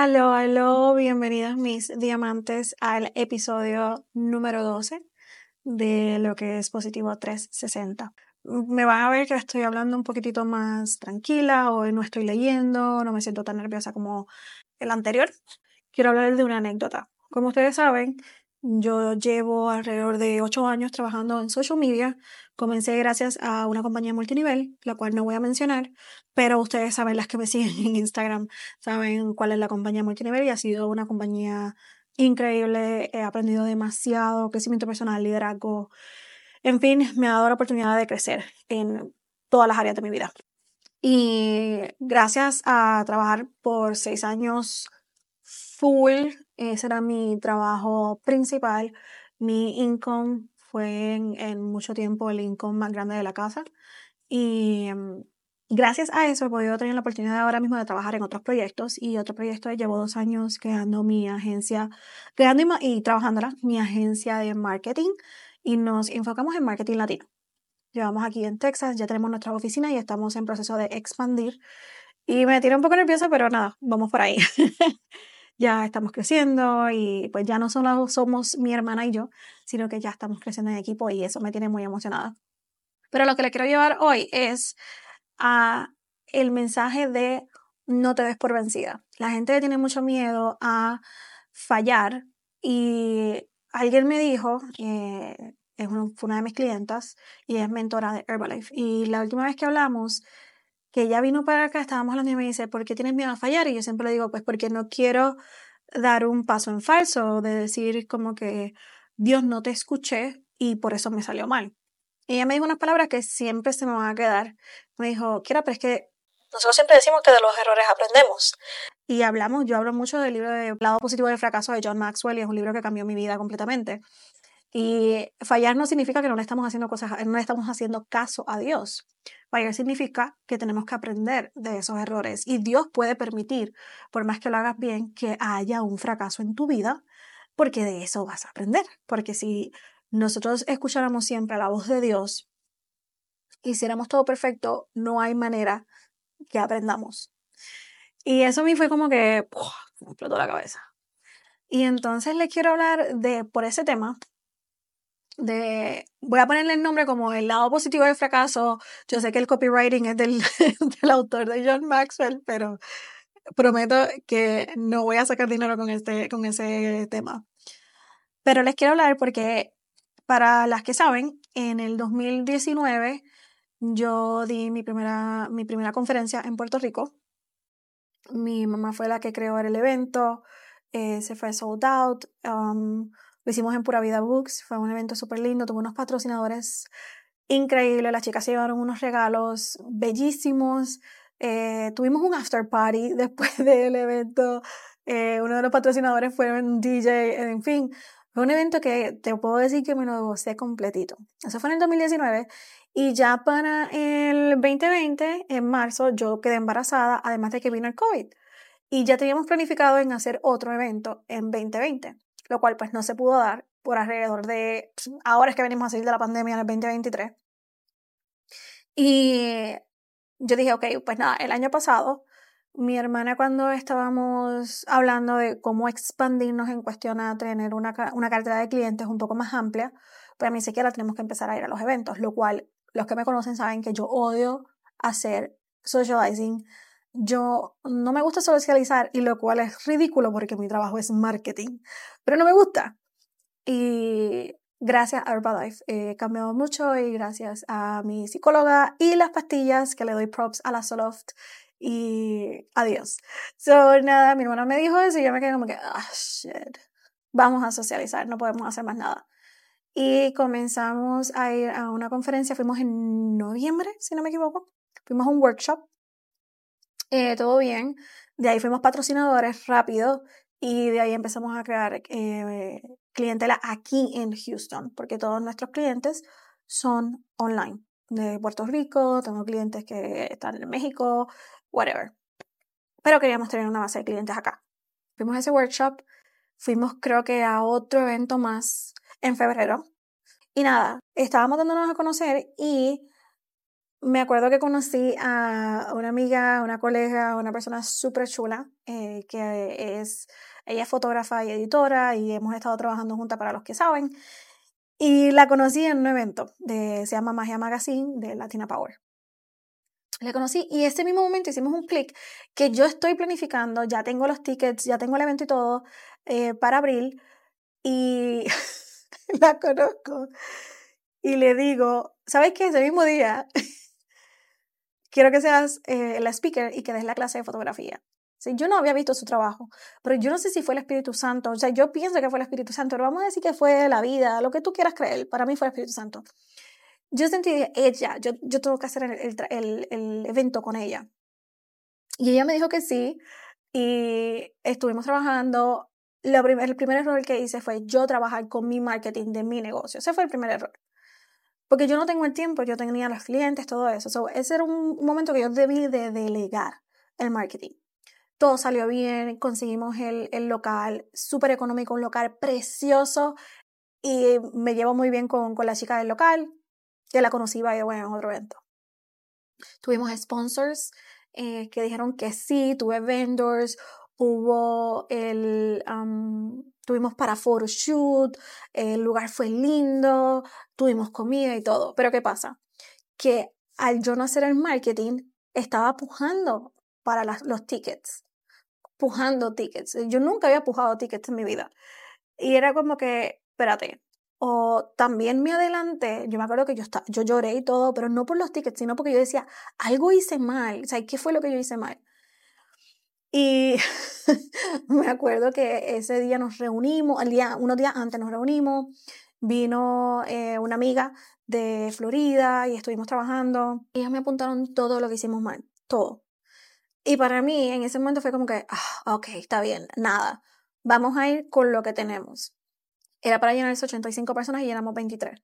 Aló, aló, bienvenidos mis diamantes al episodio número 12 de lo que es Positivo 360. Me van a ver que estoy hablando un poquitito más tranquila, hoy no estoy leyendo, no me siento tan nerviosa como el anterior. Quiero hablar de una anécdota. Como ustedes saben, yo llevo alrededor de 8 años trabajando en social media. Comencé gracias a una compañía multinivel, la cual no voy a mencionar, pero ustedes saben, las que me siguen en Instagram, saben cuál es la compañía multinivel y ha sido una compañía increíble. He aprendido demasiado, crecimiento personal, liderazgo. En fin, me ha dado la oportunidad de crecer en todas las áreas de mi vida. Y gracias a trabajar por seis años full, ese era mi trabajo principal. Mi income fue en, mucho tiempo el income más grande de la casa. Y mm, gracias a eso he podido tener la oportunidad ahora mismo de trabajar en otros proyectos. Y otro proyecto llevo dos años creando mi agencia, creando y, y trabajándola, mi agencia de marketing. Y nos enfocamos en marketing latino. Llevamos aquí en Texas, ya tenemos nuestra oficina y estamos en proceso de expandir. Y me tiene un poco nerviosa, pero nada, vamos por ahí. ya estamos creciendo y pues ya no solo somos mi hermana y yo, sino que ya estamos creciendo en equipo y eso me tiene muy emocionada. Pero lo que le quiero llevar hoy es a el mensaje de no te des por vencida. La gente tiene mucho miedo a fallar y alguien me dijo, eh, es fue una de mis clientas y es mentora de Herbalife y la última vez que hablamos que ella vino para acá, estábamos hablando y me dice, ¿por qué tienes miedo a fallar? Y yo siempre le digo, pues porque no quiero dar un paso en falso, de decir como que Dios no te escuché y por eso me salió mal. Y ella me dijo unas palabras que siempre se me van a quedar. Me dijo, Kira, pero es que nosotros siempre decimos que de los errores aprendemos. Y hablamos, yo hablo mucho del libro de Lado Positivo del Fracaso de John Maxwell y es un libro que cambió mi vida completamente. Y fallar no significa que no le estamos haciendo cosas, no le estamos haciendo caso a Dios. Fallar significa que tenemos que aprender de esos errores y Dios puede permitir, por más que lo hagas bien, que haya un fracaso en tu vida, porque de eso vas a aprender. Porque si nosotros escucháramos siempre la voz de Dios, hiciéramos todo perfecto, no hay manera que aprendamos. Y eso a mí fue como que me explotó la cabeza. Y entonces les quiero hablar de, por ese tema, de, voy a ponerle el nombre como el lado positivo del fracaso. Yo sé que el copywriting es del, del autor de John Maxwell, pero prometo que no voy a sacar dinero con, este, con ese tema. Pero les quiero hablar porque, para las que saben, en el 2019 yo di mi primera, mi primera conferencia en Puerto Rico. Mi mamá fue la que creó el evento, eh, se fue sold out. Um, lo hicimos en Pura Vida Books, fue un evento súper lindo, tuvo unos patrocinadores increíbles, las chicas se llevaron unos regalos bellísimos, eh, tuvimos un after party después del evento, eh, uno de los patrocinadores fue un DJ, en fin, fue un evento que te puedo decir que me lo gocé completito. Eso fue en el 2019 y ya para el 2020, en marzo, yo quedé embarazada, además de que vino el COVID. Y ya teníamos planificado en hacer otro evento en 2020 lo cual pues no se pudo dar por alrededor de, pues, ahora es que venimos a salir de la pandemia en el 2023. Y yo dije, ok, pues nada, el año pasado, mi hermana cuando estábamos hablando de cómo expandirnos en cuestión a tener una, una cartera de clientes un poco más amplia, pues a mí siquiera tenemos que empezar a ir a los eventos, lo cual los que me conocen saben que yo odio hacer socializing yo no me gusta socializar y lo cual es ridículo porque mi trabajo es marketing, pero no me gusta. Y gracias a Herbalife he cambiado mucho y gracias a mi psicóloga y las pastillas que le doy props a la Soloft y adiós. So, nada, mi hermana me dijo eso y yo me quedé como que, ah, shit, vamos a socializar, no podemos hacer más nada. Y comenzamos a ir a una conferencia, fuimos en noviembre, si no me equivoco, fuimos a un workshop eh, todo bien. De ahí fuimos patrocinadores rápido y de ahí empezamos a crear eh, clientela aquí en Houston, porque todos nuestros clientes son online. De Puerto Rico, tengo clientes que están en México, whatever. Pero queríamos tener una base de clientes acá. Fuimos a ese workshop, fuimos creo que a otro evento más en febrero. Y nada, estábamos dándonos a conocer y me acuerdo que conocí a una amiga, una colega, una persona súper chula, eh, que es, ella es fotógrafa y editora y hemos estado trabajando juntas para los que saben. Y la conocí en un evento, de, se llama Magia Magazine de Latina Power. La conocí y ese mismo momento hicimos un clic que yo estoy planificando, ya tengo los tickets, ya tengo el evento y todo eh, para abril y la conozco y le digo, ¿sabes qué? Ese mismo día quiero que seas eh, la speaker y que des la clase de fotografía. Sí, yo no había visto su trabajo, pero yo no sé si fue el Espíritu Santo, o sea, yo pienso que fue el Espíritu Santo, pero vamos a decir que fue la vida, lo que tú quieras creer, para mí fue el Espíritu Santo. Yo sentí, ella, yo, yo tengo que hacer el, el, el evento con ella. Y ella me dijo que sí, y estuvimos trabajando. Lo el primer error que hice fue yo trabajar con mi marketing de mi negocio. Ese fue el primer error. Porque yo no tengo el tiempo, yo tenía los clientes, todo eso. ese era un momento que yo debí de delegar el marketing. Todo salió bien, conseguimos el, el local, súper económico, un local precioso y me llevo muy bien con, con la chica del local, que la conocí, by bueno, en otro evento. Tuvimos sponsors eh, que dijeron que sí, tuve vendors, hubo el, tuvimos para photoshoot, el lugar fue lindo, tuvimos comida y todo. Pero ¿qué pasa? Que al yo no hacer el marketing, estaba pujando para los tickets, pujando tickets. Yo nunca había pujado tickets en mi vida. Y era como que, espérate, o también me adelanté, yo me acuerdo que yo, yo lloré y todo, pero no por los tickets, sino porque yo decía, algo hice mal, o sea, ¿qué fue lo que yo hice mal? Y me acuerdo que ese día nos reunimos, el día, unos días antes nos reunimos, vino eh, una amiga de Florida y estuvimos trabajando. Y ellas me apuntaron todo lo que hicimos mal, todo. Y para mí en ese momento fue como que, ah, ok, está bien, nada, vamos a ir con lo que tenemos. Era para llenarse 85 personas y llenamos 23.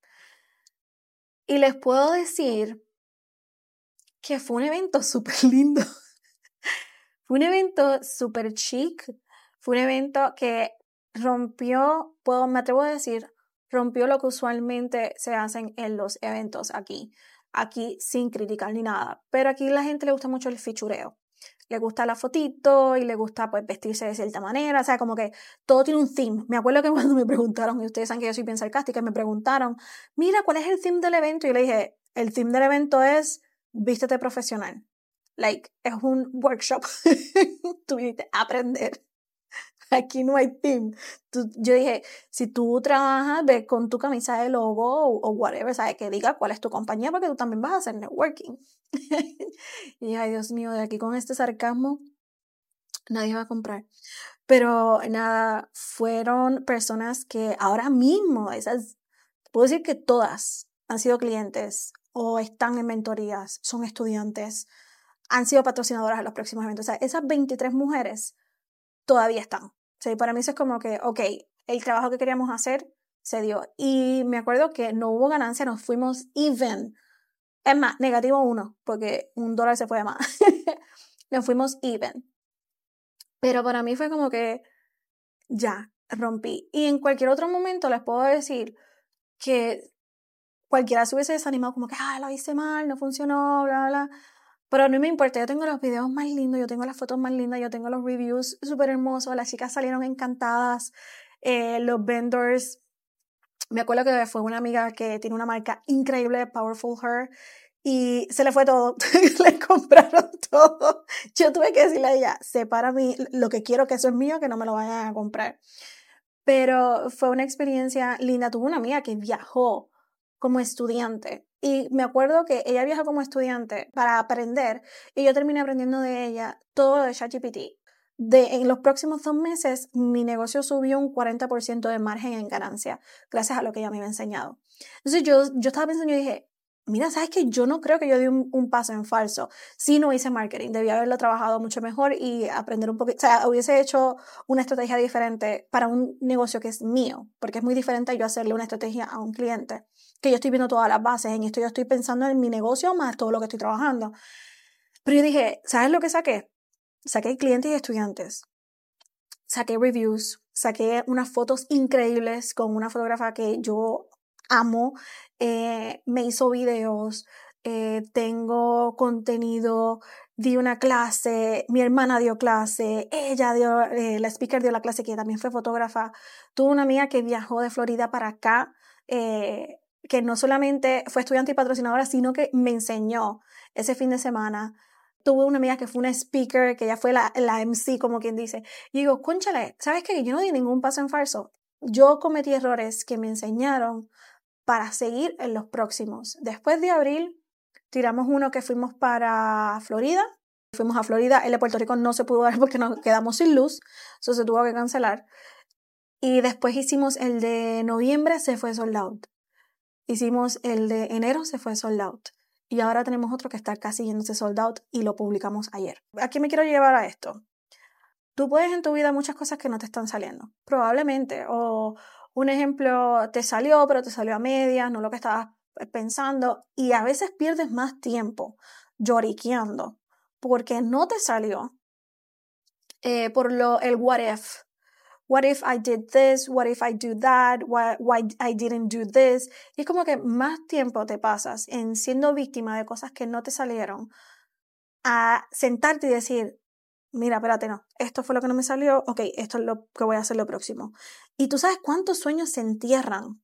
Y les puedo decir que fue un evento súper lindo. Un evento súper chic. Fue un evento que rompió, puedo, me atrevo a decir, rompió lo que usualmente se hacen en los eventos aquí. Aquí sin criticar ni nada. Pero aquí la gente le gusta mucho el fichureo le gusta la fotito y le gusta pues vestirse de cierta manera, o sea, como que todo tiene un theme. Me acuerdo que cuando me preguntaron, y ustedes saben que yo soy bien sarcástica, me preguntaron, mira, ¿cuál es el theme del evento? Y yo le dije, el theme del evento es vístete profesional. Like, es un workshop. Tú aprender. Aquí no hay team. yo dije, si tú trabajas, ve con tu camisa de logo o, whatever, ¿sabes? Que diga cuál es tu compañía porque tú también vas a hacer networking. y ay, Dios mío, de aquí con este sarcasmo, nadie va a comprar. Pero nada, fueron personas que ahora mismo, esas, puedo decir que todas han sido clientes o están en mentorías, son estudiantes, han sido patrocinadoras a los próximos eventos. O sea, esas 23 mujeres todavía están. O para mí eso es como que, ok, el trabajo que queríamos hacer se dio. Y me acuerdo que no hubo ganancia, nos fuimos even. Es más, negativo uno, porque un dólar se fue de más. nos fuimos even. Pero para mí fue como que ya, rompí. Y en cualquier otro momento les puedo decir que cualquiera se hubiese desanimado como que, ah, lo hice mal, no funcionó, bla, bla. Pero no me importa, yo tengo los videos más lindos, yo tengo las fotos más lindas, yo tengo los reviews súper hermosos, las chicas salieron encantadas, eh, los vendors, me acuerdo que fue una amiga que tiene una marca increíble, Powerful Her, y se le fue todo, le compraron todo. Yo tuve que decirle a ella, separa mí lo que quiero que eso es mío, que no me lo vayan a comprar. Pero fue una experiencia linda. Tuve una amiga que viajó como estudiante y me acuerdo que ella viajó como estudiante para aprender y yo terminé aprendiendo de ella todo de ChatGPT. De, en los próximos dos meses, mi negocio subió un 40% de margen en ganancia, gracias a lo que ella me había enseñado. Entonces yo, yo estaba pensando y dije, mira, ¿sabes qué? Yo no creo que yo di un, un, paso en falso. Si no hice marketing, debía haberlo trabajado mucho mejor y aprender un poquito, o sea, hubiese hecho una estrategia diferente para un negocio que es mío, porque es muy diferente yo hacerle una estrategia a un cliente que yo estoy viendo todas las bases, en esto yo estoy pensando en mi negocio más todo lo que estoy trabajando. Pero yo dije, ¿sabes lo que saqué? Saqué clientes y estudiantes. Saqué reviews, saqué unas fotos increíbles con una fotógrafa que yo amo, eh, me hizo videos, eh, tengo contenido, di una clase, mi hermana dio clase, ella dio, eh, la speaker dio la clase que también fue fotógrafa. Tuve una amiga que viajó de Florida para acá, eh, que no solamente fue estudiante y patrocinadora, sino que me enseñó ese fin de semana. Tuve una amiga que fue una speaker, que ella fue la, la MC, como quien dice. Y digo, conchale, ¿sabes qué? Yo no di ningún paso en falso. Yo cometí errores que me enseñaron para seguir en los próximos. Después de abril, tiramos uno que fuimos para Florida. Fuimos a Florida, el de Puerto Rico no se pudo dar porque nos quedamos sin luz, eso se tuvo que cancelar. Y después hicimos el de noviembre, se fue sold out. Hicimos el de enero, se fue sold out. Y ahora tenemos otro que está casi yéndose sold out y lo publicamos ayer. ¿A qué me quiero llevar a esto? Tú puedes en tu vida muchas cosas que no te están saliendo, probablemente. O un ejemplo, te salió, pero te salió a medias, no lo que estabas pensando y a veces pierdes más tiempo lloriqueando porque no te salió eh, por lo, el what if. What if I did this? What if I do that? Why, why I didn't do this? Y es como que más tiempo te pasas en siendo víctima de cosas que no te salieron a sentarte y decir, mira, espérate, no, esto fue lo que no me salió, ok, esto es lo que voy a hacer lo próximo. Y tú sabes cuántos sueños se entierran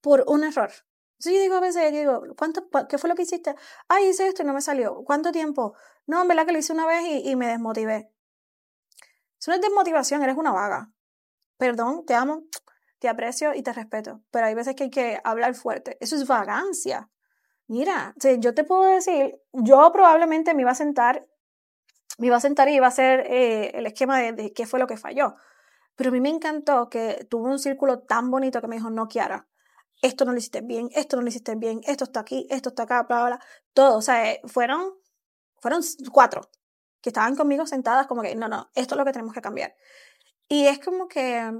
por un error. Sí, yo digo a veces, digo, ¿cuánto, ¿qué fue lo que hiciste? Ay, hice esto y no me salió. ¿Cuánto tiempo? No, en verdad que lo hice una vez y, me desmotivé. Eso no es desmotivación, eres una vaga. Perdón, te amo, te aprecio y te respeto. Pero hay veces que hay que hablar fuerte. Eso es vagancia. Mira, yo te puedo decir, yo probablemente me iba a sentar, me iba a sentar y iba a hacer eh, el esquema de, de qué fue lo que falló. Pero a mí me encantó que tuvo un círculo tan bonito que me dijo, no, Kiara, esto no lo hiciste bien, esto no lo hiciste bien, esto está aquí, esto está acá, bla, bla. Todo, o sea, eh, fueron, fueron cuatro que estaban conmigo sentadas como que, no, no, esto es lo que tenemos que cambiar. Y es como que,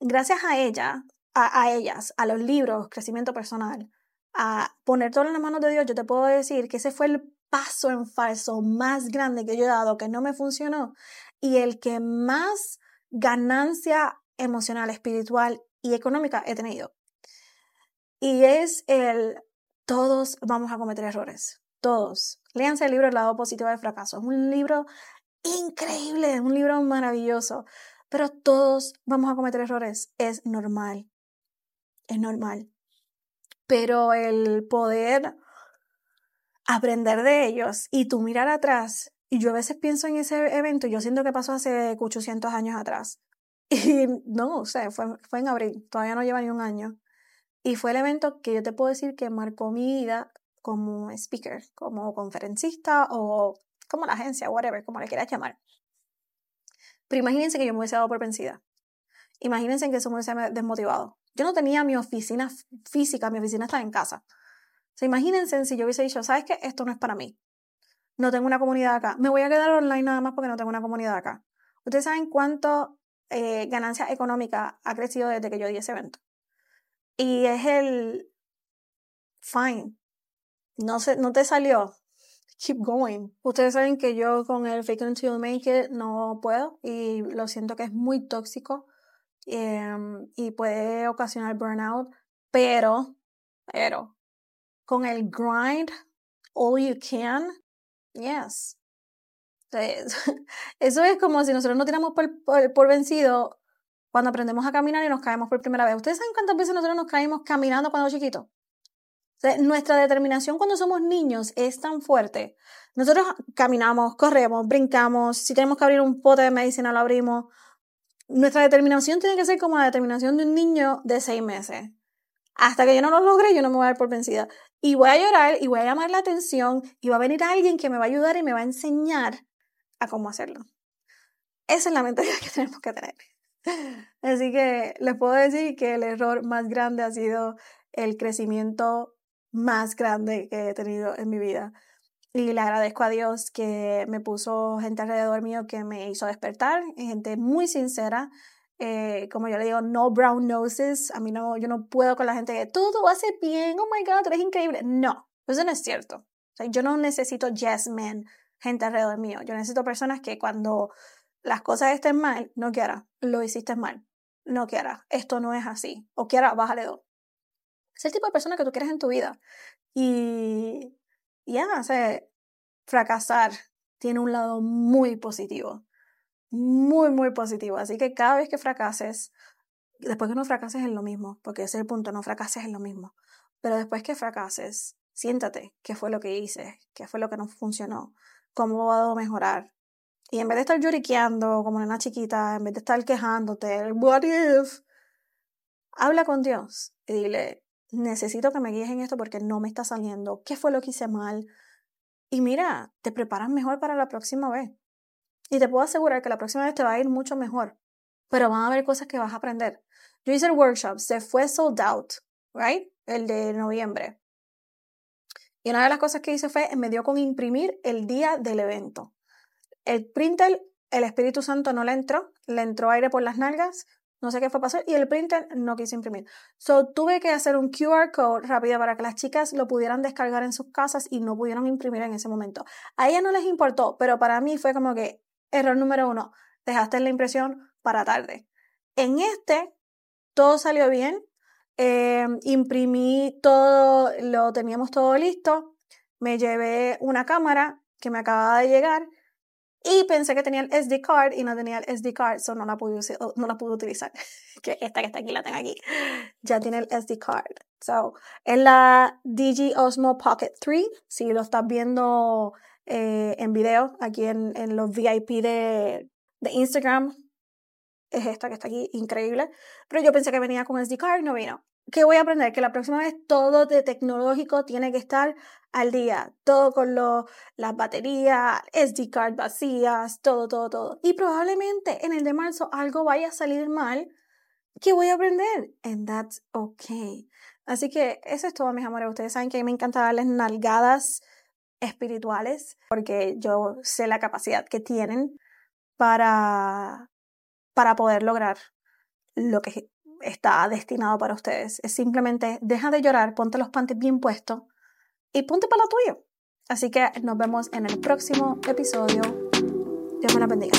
gracias a ella, a ellas, a los libros, crecimiento personal, a poner todo en las manos de Dios, yo te puedo decir que ese fue el paso en falso más grande que yo he dado, que no me funcionó, y el que más ganancia emocional, espiritual y económica he tenido. Y es el, todos vamos a cometer errores, todos. Léanse el libro El lado positivo del fracaso. Es un libro increíble, es un libro maravilloso, pero todos vamos a cometer errores. Es normal, es normal. Pero el poder aprender de ellos y tú mirar atrás, y yo a veces pienso en ese evento, yo siento que pasó hace 800 años atrás. Y no, o fue, fue en abril, todavía no lleva ni un año. Y fue el evento que yo te puedo decir que marcó mi vida como speaker, como conferencista o como la agencia, whatever, como le quieras llamar. Pero imagínense que yo me hubiese dado por vencida. Imagínense que eso me hubiese desmotivado. Yo no tenía mi oficina física, mi oficina estaba en casa. O sea, imagínense si yo hubiese dicho, ¿sabes qué? Esto no es para mí. No tengo una comunidad acá. Me voy a quedar online nada más porque no tengo una comunidad acá. Ustedes saben cuánto eh, ganancia económica ha crecido desde que yo di ese evento. Y es el fine. No, se, no te salió. Keep going. Ustedes saben que yo con el fake until you make it no puedo y lo siento que es muy tóxico em, y puede ocasionar burnout, pero, pero, con el grind, all you can, yes. Eso es como si nosotros no tiramos por, por, por vencido cuando aprendemos a caminar y nos caemos por primera vez. ¿Ustedes saben cuántas veces nosotros nos caímos caminando cuando chiquitos? nuestra determinación cuando somos niños es tan fuerte. Nosotros caminamos, corremos, brincamos, si tenemos que abrir un pote de medicina lo abrimos. Nuestra determinación tiene que ser como la determinación de un niño de seis meses. Hasta que yo no lo logre, yo no me voy a dar por vencida. Y voy a llorar y voy a llamar la atención y va a venir alguien que me va a ayudar y me va a enseñar a cómo hacerlo. Esa es la mentalidad que tenemos que tener. Así que les puedo decir que el error más grande ha sido el crecimiento más grande que he tenido en mi vida. Y le agradezco a Dios que me puso gente alrededor mío que me hizo despertar, gente muy sincera. Eh, como yo le digo, no brown noses. A mí no, yo no puedo con la gente que todo hace bien, oh my god, eres increíble. No, eso no es cierto. O sea, yo no necesito yes men, gente alrededor mío. Yo necesito personas que cuando las cosas estén mal, no quiera, lo hiciste mal, no quiera, esto no es así, o quiera, bájale dos. Es el tipo de persona que tú quieres en tu vida. Y ya, sea, fracasar tiene un lado muy positivo. Muy, muy positivo. Así que cada vez que fracases, después que no fracases en lo mismo, porque ese es el punto, no fracases en lo mismo. Pero después que fracases, siéntate, qué fue lo que hice, qué fue lo que no funcionó, cómo puedo mejorar. Y en vez de estar lloriqueando como una chiquita, en vez de estar quejándote, what if, habla con Dios y dile, necesito que me guíes en esto porque no me está saliendo, qué fue lo que hice mal. Y mira, te preparas mejor para la próxima vez. Y te puedo asegurar que la próxima vez te va a ir mucho mejor. Pero van a haber cosas que vas a aprender. Yo hice el workshop, se fue sold out, right? El de noviembre. Y una de las cosas que hice fue, me dio con imprimir el día del evento. El printer, el Espíritu Santo no le entró, le entró aire por las nalgas, no sé qué fue pasar, y el printer no quiso imprimir. So tuve que hacer un QR code rápido para que las chicas lo pudieran descargar en sus casas y no pudieron imprimir en ese momento. A ella no les importó, pero para mí fue como que, error número uno, dejaste la impresión para tarde. En este, todo salió bien, eh, imprimí todo, lo teníamos todo listo, me llevé una cámara que me acababa de llegar y pensé que tenía el SD card y no tenía el SD card, so no la pude, no la pude utilizar. que esta que está aquí la tengo aquí. Ya tiene el SD card. So, es la DG Osmo Pocket 3. Si lo estás viendo eh, en video, aquí en, en los VIP de, de Instagram, es esta que está aquí, increíble. Pero yo pensé que venía con SD card, no vino. ¿Qué voy a aprender? Que la próxima vez todo de tecnológico tiene que estar al día. Todo con lo, las baterías, SD card vacías, todo, todo, todo. Y probablemente en el de marzo algo vaya a salir mal. ¿Qué voy a aprender? And that's okay. Así que eso es todo, mis amores. Ustedes saben que a mí me encanta darles nalgadas espirituales porque yo sé la capacidad que tienen para, para poder lograr lo que está destinado para ustedes. Es simplemente deja de llorar, ponte los panties bien puestos y ponte para lo tuyo. Así que nos vemos en el próximo episodio. Dios me la bendiga.